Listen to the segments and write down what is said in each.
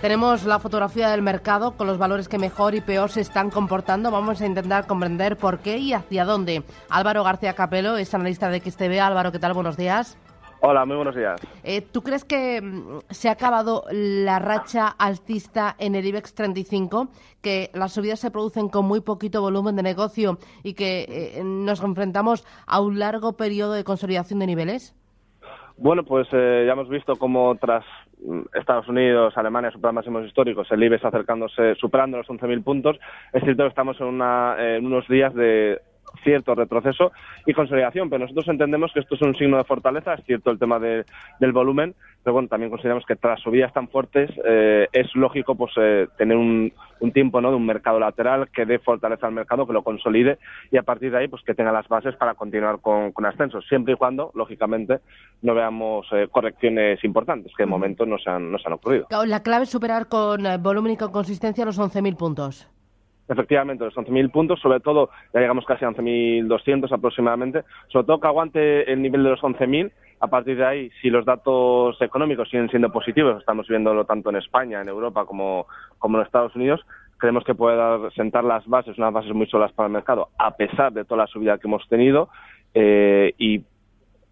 Tenemos la fotografía del mercado con los valores que mejor y peor se están comportando. Vamos a intentar comprender por qué y hacia dónde. Álvaro García Capelo es analista de XTV. Álvaro, ¿qué tal? Buenos días. Hola, muy buenos días. Eh, ¿Tú crees que mm, se ha acabado la racha alcista en el IBEX 35? Que las subidas se producen con muy poquito volumen de negocio y que eh, nos enfrentamos a un largo periodo de consolidación de niveles? Bueno, pues eh, ya hemos visto cómo tras mm, Estados Unidos, Alemania superan máximos históricos, el IBEX acercándose, superando los 11.000 puntos. Es cierto que estamos en, una, en unos días de cierto retroceso y consolidación, pero nosotros entendemos que esto es un signo de fortaleza, es cierto el tema de, del volumen, pero bueno, también consideramos que tras subidas tan fuertes eh, es lógico pues eh, tener un, un, tiempo ¿no? de un mercado lateral que dé fortaleza al mercado, que lo consolide y a partir de ahí pues que tenga las bases para continuar con, con ascensos, siempre y cuando, lógicamente, no veamos eh, correcciones importantes, que de momento no se han, no se han ocurrido. La clave es superar con volumen y con consistencia los 11.000 puntos. Efectivamente, los 11.000 puntos, sobre todo, ya llegamos casi a 11.200 aproximadamente, sobre todo que aguante el nivel de los 11.000. A partir de ahí, si los datos económicos siguen siendo positivos, estamos viéndolo tanto en España, en Europa como, como en Estados Unidos, creemos que puede dar, sentar las bases, unas bases muy solas para el mercado, a pesar de toda la subida que hemos tenido, eh, y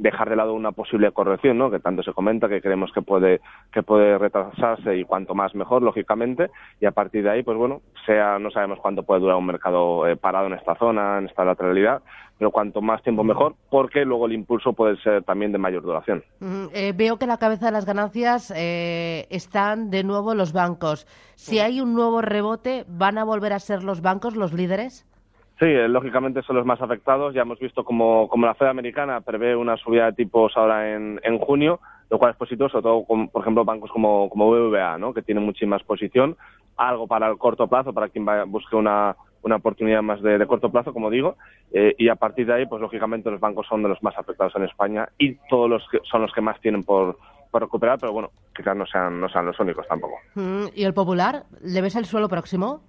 dejar de lado una posible corrección, ¿no? Que tanto se comenta que creemos que puede que puede retrasarse y cuanto más mejor, lógicamente, y a partir de ahí, pues bueno, sea no sabemos cuánto puede durar un mercado eh, parado en esta zona, en esta lateralidad, pero cuanto más tiempo mejor, porque luego el impulso puede ser también de mayor duración. eh, veo que la cabeza de las ganancias eh, están de nuevo los bancos. Si hay un nuevo rebote, ¿van a volver a ser los bancos los líderes? Sí, eh, lógicamente son los más afectados. Ya hemos visto como, la Fed americana prevé una subida de tipos ahora en, junio, lo cual es positivo, sobre todo, con, por ejemplo, bancos como, como BBVA, ¿no? que tienen muchísima exposición, algo para el corto plazo, para quien va, busque una, una oportunidad más de, corto plazo, como digo, eh, y a partir de ahí, pues lógicamente los bancos son de los más afectados en España y todos los que, son los que más tienen por, por recuperar, pero bueno, quizás no sean, no sean los únicos tampoco. ¿Y el popular? ¿Le ves el suelo próximo?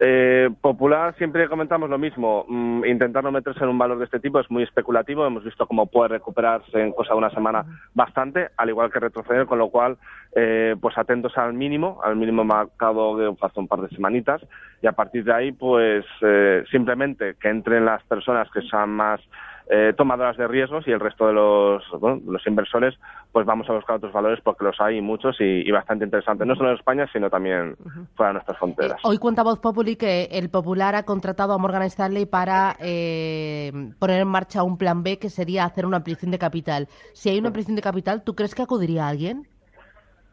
Eh, popular siempre comentamos lo mismo, mm, intentar no meterse en un valor de este tipo es muy especulativo, hemos visto cómo puede recuperarse en cosa de una semana bastante, al igual que retroceder, con lo cual eh, pues atentos al mínimo, al mínimo marcado de hace un par de semanitas. Y a partir de ahí pues eh, simplemente que entren las personas que sean más eh, tomadoras de riesgos y el resto de los, bueno, los inversores, pues vamos a buscar otros valores porque los hay muchos y, y bastante interesantes, no solo en España, sino también fuera de nuestras fronteras. Eh, hoy cuenta Voz Populi que el Popular ha contratado a Morgan Stanley para eh, poner en marcha un plan B que sería hacer una ampliación de capital. Si hay una ampliación de capital, ¿tú crees que acudiría alguien?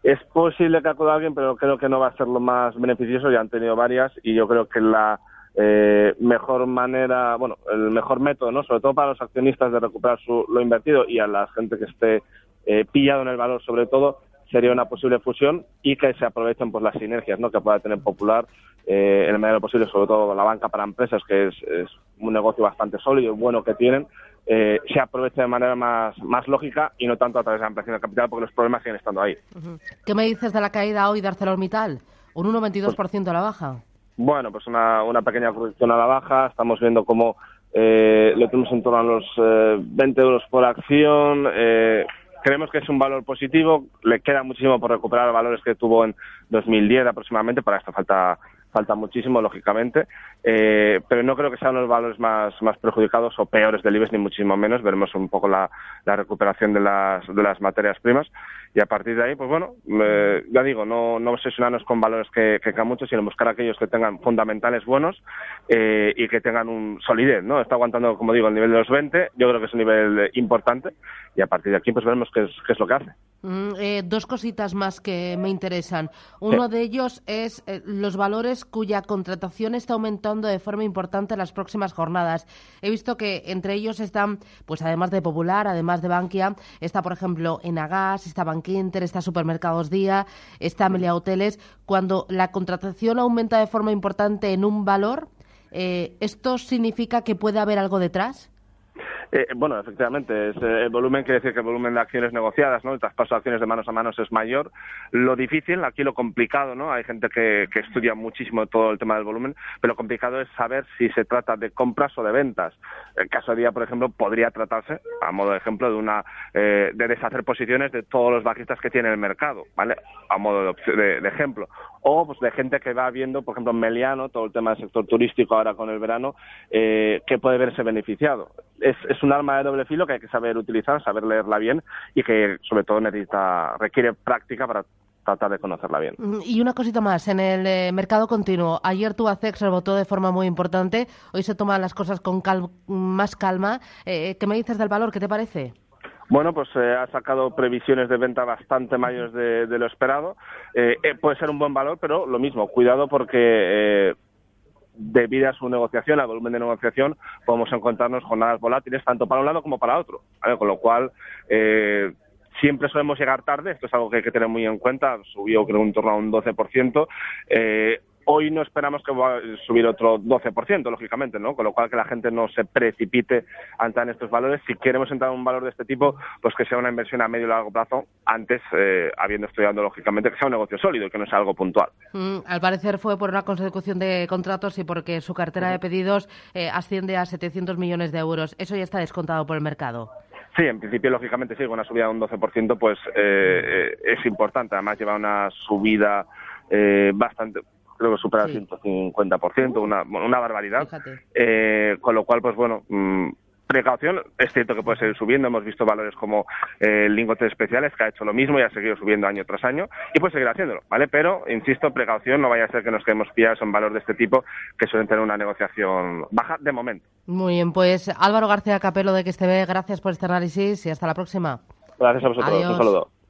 Es posible que acuda alguien, pero creo que no va a ser lo más beneficioso. Ya han tenido varias y yo creo que la eh, mejor manera, bueno, el mejor método, ¿no? Sobre todo para los accionistas de recuperar su, lo invertido y a la gente que esté eh, pillado en el valor, sobre todo, sería una posible fusión y que se aprovechen pues las sinergias, ¿no? Que pueda tener Popular eh, en el medida de lo posible, sobre todo la banca para empresas, que es, es un negocio bastante sólido y bueno que tienen, eh, se aproveche de manera más, más lógica y no tanto a través de la ampliación de capital, porque los problemas siguen estando ahí. ¿Qué me dices de la caída hoy de ArcelorMittal? Un 1,22% pues, a la baja. Bueno, pues una, una pequeña corrección a la baja. Estamos viendo cómo eh, lo tenemos en torno a los eh, 20 euros por acción. Eh, creemos que es un valor positivo. Le queda muchísimo por recuperar valores que tuvo en 2010 aproximadamente. Para esto falta falta muchísimo, lógicamente, eh, pero no creo que sean los valores más, más perjudicados o peores del IBEX, ni muchísimo menos. Veremos un poco la, recuperación de las, de las materias primas y a partir de ahí, pues bueno, eh, ya digo, no, no obsesionarnos con valores que, que caen mucho, sino buscar aquellos que tengan fundamentales buenos eh, y que tengan un solidez, ¿no? Está aguantando, como digo, el nivel de los 20, yo creo que es un nivel importante y a partir de aquí pues veremos qué es, qué es lo que hace. Mm, eh, dos cositas más que me interesan. Uno de ellos es eh, los valores cuya contratación está aumentando de forma importante en las próximas jornadas. He visto que entre ellos están, pues además de Popular, además de Bankia, está por ejemplo Enagas, está Bankinter, está Supermercados Día, está Amelia Hoteles. Cuando la contratación aumenta de forma importante en un valor, eh, ¿esto significa que puede haber algo detrás? Eh, bueno, efectivamente, es, eh, el volumen quiere decir que el volumen de acciones negociadas, ¿no? El traspaso de acciones de manos a manos es mayor. Lo difícil, aquí lo complicado, ¿no? Hay gente que, que estudia muchísimo todo el tema del volumen, pero lo complicado es saber si se trata de compras o de ventas. El caso de día, por ejemplo, podría tratarse, a modo de ejemplo, de una eh, de deshacer posiciones de todos los bajistas que tiene el mercado, ¿vale? A modo de, de, ejemplo. O pues, de gente que va viendo, por ejemplo, en Meliano, todo el tema del sector turístico ahora con el verano, eh, que puede verse beneficiado. Es, es un arma de doble filo que hay que saber utilizar, saber leerla bien y que sobre todo necesita, requiere práctica para tratar de conocerla bien. Y una cosita más, en el eh, mercado continuo, ayer Tubacex rebotó de forma muy importante, hoy se toman las cosas con más calma. Eh, ¿Qué me dices del valor? ¿Qué te parece? Bueno, pues eh, ha sacado previsiones de venta bastante mayores de, lo esperado. Eh, eh, puede ser un buen valor, pero lo mismo, cuidado porque debido a su negociación, al volumen de negociación, podemos encontrarnos jornadas volátiles tanto para un lado como para otro. Con lo cual, eh, siempre solemos llegar tarde, esto es algo que hay que tener muy en cuenta, subió creo en torno a un 12%. Eh, Hoy no esperamos que va a subir otro 12%, lógicamente, ¿no? Con lo cual que la gente no se precipite ante estos valores. Si queremos entrar en un valor de este tipo, pues que sea una inversión a medio y largo plazo, antes, eh, habiendo estudiado lógicamente, que sea un negocio sólido y que no sea algo puntual. Mm, al parecer fue por una consecución de contratos y porque su cartera de pedidos eh, asciende a 700 millones de euros. Eso ya está descontado por el mercado. Sí, en principio, lógicamente, sí, con una subida de un 12%, pues eh, es importante. Además, lleva una subida bastante creo que supera el 150%, una, una barbaridad. Eh, con lo cual, pues bueno, mm, precaución, es cierto que puede seguir subiendo, hemos visto valores como eh, el lingote especiales, que ha hecho lo mismo y ha seguido subiendo año tras año, y puede seguir haciéndolo, ¿vale? Pero, insisto, precaución, no vaya a ser que nos quedemos pillados en valores de este tipo que suelen tener una negociación baja de momento. Muy bien, pues Álvaro García Capelo de ve, gracias por este análisis y hasta la próxima. Gracias a vosotros, un saludo.